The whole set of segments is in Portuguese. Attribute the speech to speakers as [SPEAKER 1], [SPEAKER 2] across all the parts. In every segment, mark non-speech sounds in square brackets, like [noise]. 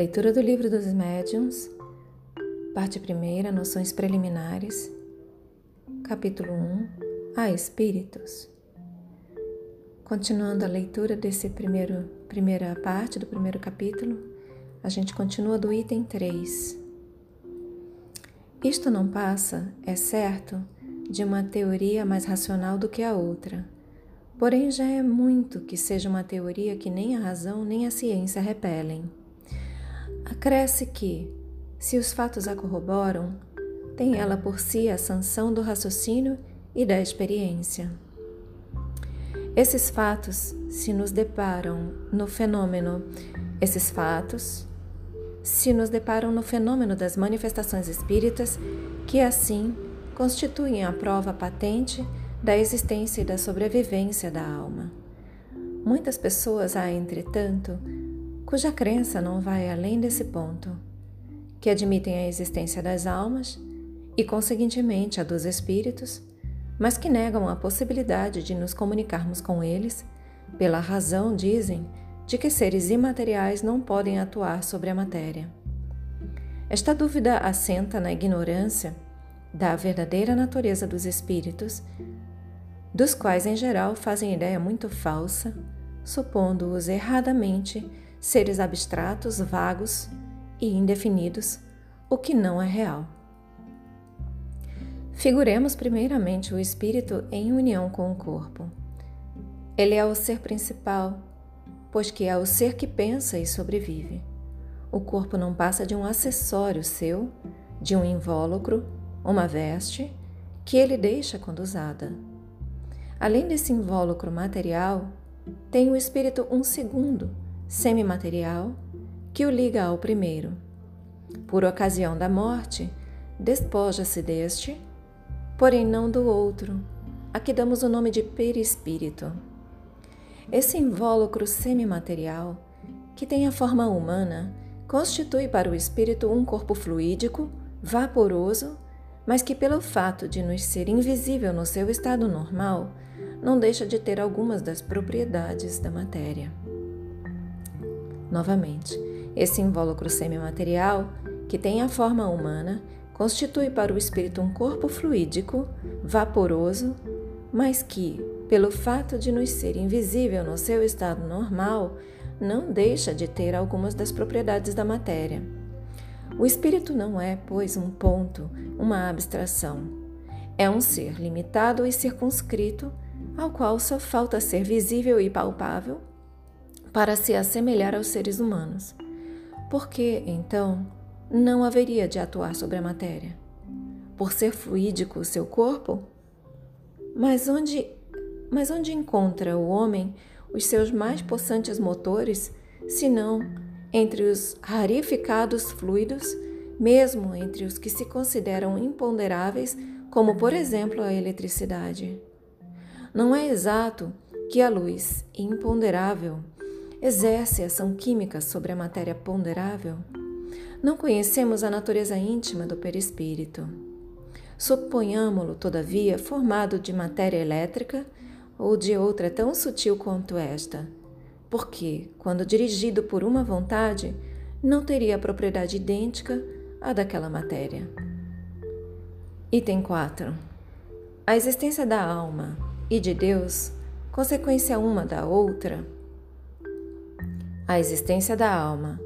[SPEAKER 1] Leitura do Livro dos Médiuns, parte 1, Noções Preliminares, capítulo 1, A Espíritos. Continuando a leitura desse primeiro, primeira parte do primeiro capítulo, a gente continua do item 3. Isto não passa, é certo, de uma teoria mais racional do que a outra. Porém, já é muito que seja uma teoria que nem a razão nem a ciência repelem. Acresce que, se os fatos a corroboram, tem ela por si a sanção do raciocínio e da experiência. Esses fatos se nos deparam no fenômeno, esses fatos se nos deparam no fenômeno das manifestações espíritas, que assim constituem a prova patente da existência e da sobrevivência da alma. Muitas pessoas há, entretanto, cuja crença não vai além desse ponto, que admitem a existência das almas e, conseguintemente, a dos espíritos, mas que negam a possibilidade de nos comunicarmos com eles, pela razão, dizem, de que seres imateriais não podem atuar sobre a matéria. Esta dúvida assenta na ignorância da verdadeira natureza dos espíritos, dos quais, em geral, fazem ideia muito falsa, supondo-os erradamente seres abstratos, vagos e indefinidos, o que não é real. Figuremos primeiramente o espírito em união com o corpo. Ele é o ser principal, pois que é o ser que pensa e sobrevive. O corpo não passa de um acessório seu, de um invólucro, uma veste, que ele deixa quando usada. Além desse invólucro material, tem o espírito um segundo, semimaterial que o liga ao primeiro. Por ocasião da morte, despoja-se deste, porém não do outro, a que damos o nome de perispírito. Esse invólucro semimaterial, que tem a forma humana, constitui para o espírito um corpo fluídico, vaporoso, mas que, pelo fato de nos ser invisível no seu estado normal, não deixa de ter algumas das propriedades da matéria. Novamente, esse invólucro semimaterial, que tem a forma humana, constitui para o espírito um corpo fluídico, vaporoso, mas que, pelo fato de nos ser invisível no seu estado normal, não deixa de ter algumas das propriedades da matéria. O espírito não é, pois, um ponto, uma abstração. É um ser limitado e circunscrito, ao qual só falta ser visível e palpável para se assemelhar aos seres humanos. Por que, então, não haveria de atuar sobre a matéria? Por ser fluídico o seu corpo? Mas onde, mas onde encontra o homem os seus mais possantes motores, se não entre os rarificados fluidos, mesmo entre os que se consideram imponderáveis, como por exemplo a eletricidade? Não é exato que a luz imponderável exerce ação química sobre a matéria ponderável? Não conhecemos a natureza íntima do perispírito. Suponhamo-lo, todavia, formado de matéria elétrica ou de outra tão sutil quanto esta, porque, quando dirigido por uma vontade, não teria a propriedade idêntica à daquela matéria. Item 4. A existência da alma e de Deus, consequência uma da outra, a existência da alma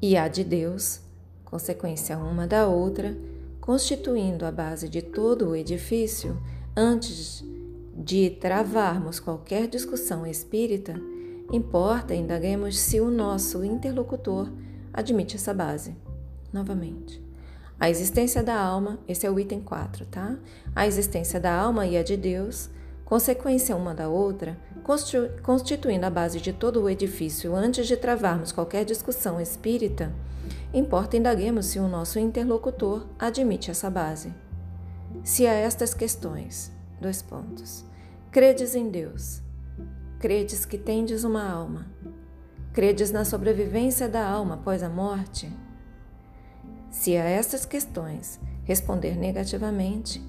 [SPEAKER 1] e a de Deus, consequência uma da outra, constituindo a base de todo o edifício, antes de travarmos qualquer discussão espírita, importa indaguemos se o nosso interlocutor admite essa base. Novamente. A existência da alma, esse é o item 4, tá? A existência da alma e a de Deus consequência uma da outra, constituindo a base de todo o edifício antes de travarmos qualquer discussão espírita, importa indaguemos se o nosso interlocutor admite essa base. Se a estas questões, dois pontos. Credes em Deus. Credes que tendes uma alma. Credes na sobrevivência da alma após a morte? Se a estas questões responder negativamente,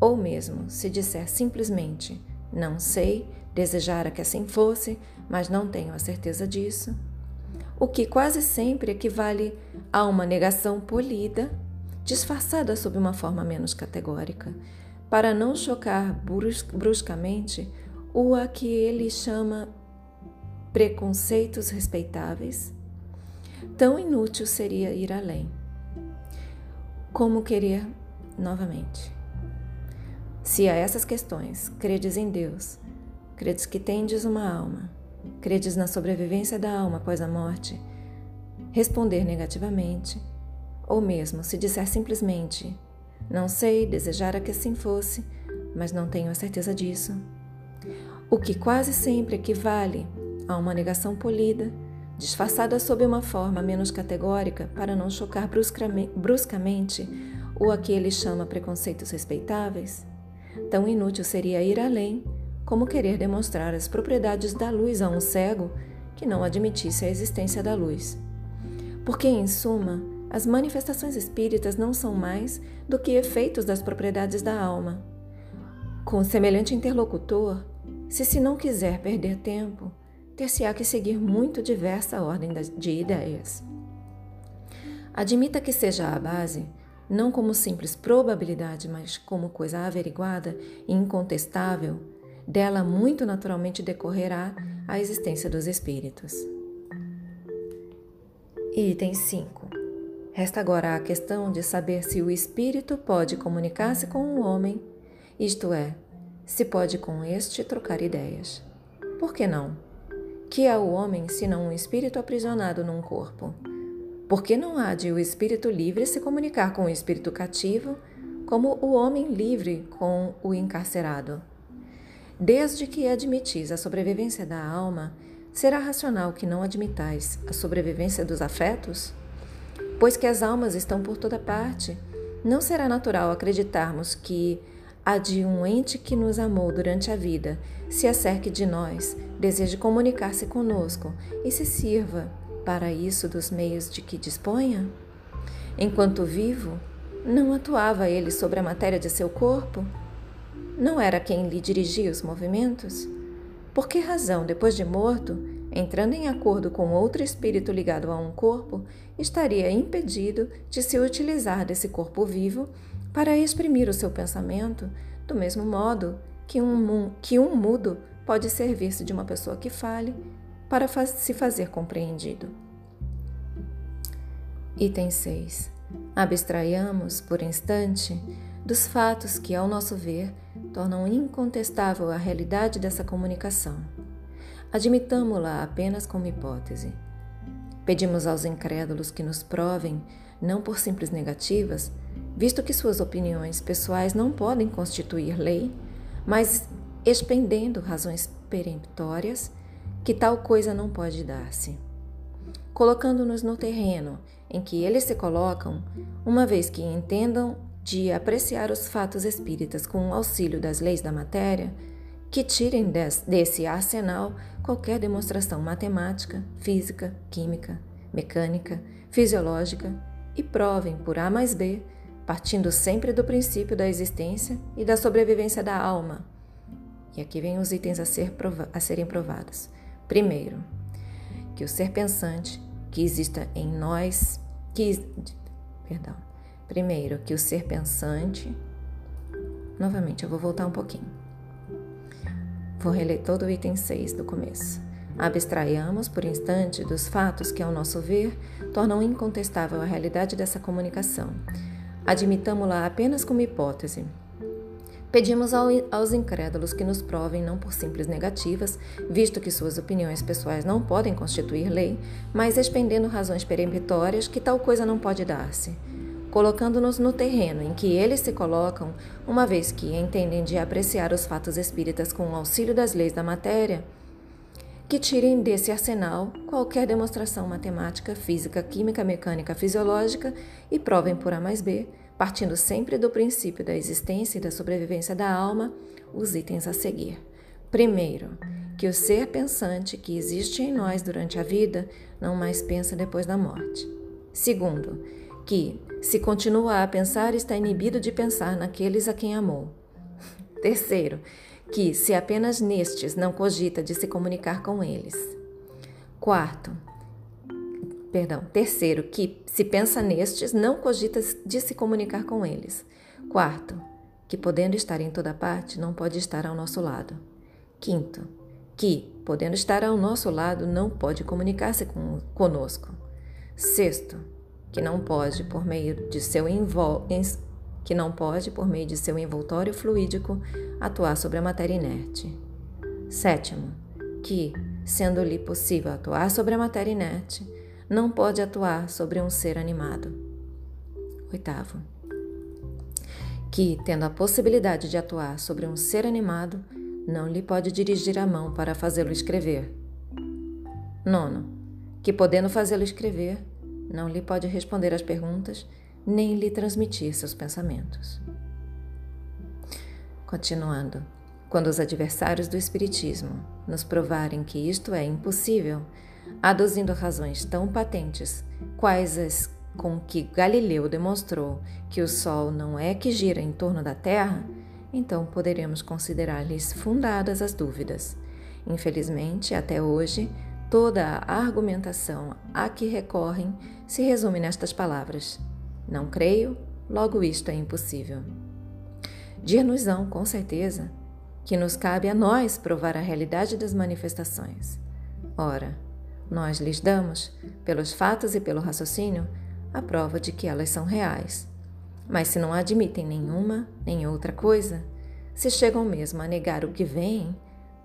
[SPEAKER 1] ou mesmo se disser simplesmente não sei, desejara que assim fosse, mas não tenho a certeza disso, o que quase sempre equivale a uma negação polida, disfarçada sob uma forma menos categórica, para não chocar bruscamente o a que ele chama preconceitos respeitáveis. Tão inútil seria ir além. Como querer novamente? Se a essas questões credes em Deus, credes que tendes uma alma, credes na sobrevivência da alma após a morte, responder negativamente, ou mesmo se disser simplesmente: Não sei, desejara que assim fosse, mas não tenho a certeza disso. O que quase sempre equivale a uma negação polida, disfarçada sob uma forma menos categórica para não chocar bruscamente o a que ele chama preconceitos respeitáveis, tão inútil seria ir além como querer demonstrar as propriedades da luz a um cego que não admitisse a existência da luz. Porque, em suma, as manifestações espíritas não são mais do que efeitos das propriedades da alma. Com semelhante interlocutor, se se não quiser perder tempo, ter-se-á que seguir muito diversa ordem de ideias. Admita que seja a base, não como simples probabilidade, mas como coisa averiguada e incontestável, dela muito naturalmente decorrerá a existência dos espíritos. Item 5. Resta agora a questão de saber se o espírito pode comunicar-se com o homem, isto é, se pode com este trocar ideias. Por que não? Que é o homem senão um espírito aprisionado num corpo? Por que não há de o espírito livre se comunicar com o espírito cativo, como o homem livre com o encarcerado? Desde que admitis a sobrevivência da alma, será racional que não admitais a sobrevivência dos afetos? Pois que as almas estão por toda parte, não será natural acreditarmos que a de um ente que nos amou durante a vida se acerque de nós, deseje comunicar-se conosco e se sirva para isso dos meios de que disponha? Enquanto vivo, não atuava ele sobre a matéria de seu corpo? não era quem lhe dirigia os movimentos? Por que razão, depois de morto, entrando em acordo com outro espírito ligado a um corpo, estaria impedido de se utilizar desse corpo vivo para exprimir o seu pensamento, do mesmo modo que um, que um mudo pode servir-se de uma pessoa que fale para se fazer compreendido? Item 6. Abstraiamos, por instante, dos fatos que, ao nosso ver, tornam incontestável a realidade dessa comunicação. Admitamo-la apenas como hipótese. Pedimos aos incrédulos que nos provem, não por simples negativas, visto que suas opiniões pessoais não podem constituir lei, mas expendendo razões peremptórias que tal coisa não pode dar-se. Colocando-nos no terreno em que eles se colocam, uma vez que entendam de apreciar os fatos espíritas com o auxílio das leis da matéria, que tirem desse arsenal qualquer demonstração matemática, física, química, mecânica, fisiológica e provem por A mais B, partindo sempre do princípio da existência e da sobrevivência da alma. E aqui vem os itens a, ser a serem provados. Primeiro, que o ser pensante que exista em nós, que perdão, Primeiro, que o ser pensante. Novamente, eu vou voltar um pouquinho. Vou reler todo o item 6 do começo. Abstraiamos, por instante, dos fatos que, ao nosso ver, tornam incontestável a realidade dessa comunicação. Admitamo-la apenas como hipótese. Pedimos aos incrédulos que nos provem, não por simples negativas, visto que suas opiniões pessoais não podem constituir lei, mas expendendo razões peremptórias que tal coisa não pode dar-se colocando-nos no terreno em que eles se colocam, uma vez que entendem de apreciar os fatos espíritas com o auxílio das leis da matéria, que tirem desse arsenal qualquer demonstração matemática, física, química, mecânica, fisiológica e provem por A mais B, partindo sempre do princípio da existência e da sobrevivência da alma, os itens a seguir. Primeiro, que o ser pensante que existe em nós durante a vida não mais pensa depois da morte. Segundo, que, se continua a pensar, está inibido de pensar naqueles a quem amou. [laughs] Terceiro, que, se apenas nestes, não cogita de se comunicar com eles. Quarto, perdão, terceiro, que se pensa nestes, não cogita de se comunicar com eles. Quarto, que podendo estar em toda parte, não pode estar ao nosso lado. Quinto, que, podendo estar ao nosso lado, não pode comunicar-se com, conosco. Sexto, que não pode, por meio de seu envol que não pode, por meio de seu envoltório fluídico, atuar sobre a matéria inerte. Sétimo, que, sendo-lhe possível atuar sobre a matéria inerte, não pode atuar sobre um ser animado. Oitavo, que, tendo a possibilidade de atuar sobre um ser animado, não lhe pode dirigir a mão para fazê-lo escrever. Nono, que podendo fazê-lo escrever, não lhe pode responder às perguntas nem lhe transmitir seus pensamentos. Continuando, quando os adversários do Espiritismo nos provarem que isto é impossível, aduzindo razões tão patentes quais as com que Galileu demonstrou que o Sol não é que gira em torno da Terra, então poderemos considerar-lhes fundadas as dúvidas. Infelizmente, até hoje, toda a argumentação a que recorrem se resume nestas palavras: não creio, logo isto é impossível. Dir-nos-ão, com certeza, que nos cabe a nós provar a realidade das manifestações. Ora, nós lhes damos, pelos fatos e pelo raciocínio, a prova de que elas são reais. Mas se não admitem nenhuma nem outra coisa, se chegam mesmo a negar o que veem,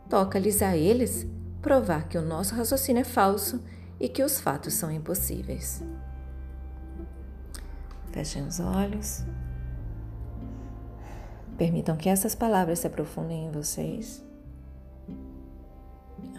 [SPEAKER 1] toca-lhes a eles provar que o nosso raciocínio é falso e que os fatos são impossíveis. Fechem os olhos. Permitam que essas palavras se aprofundem em vocês.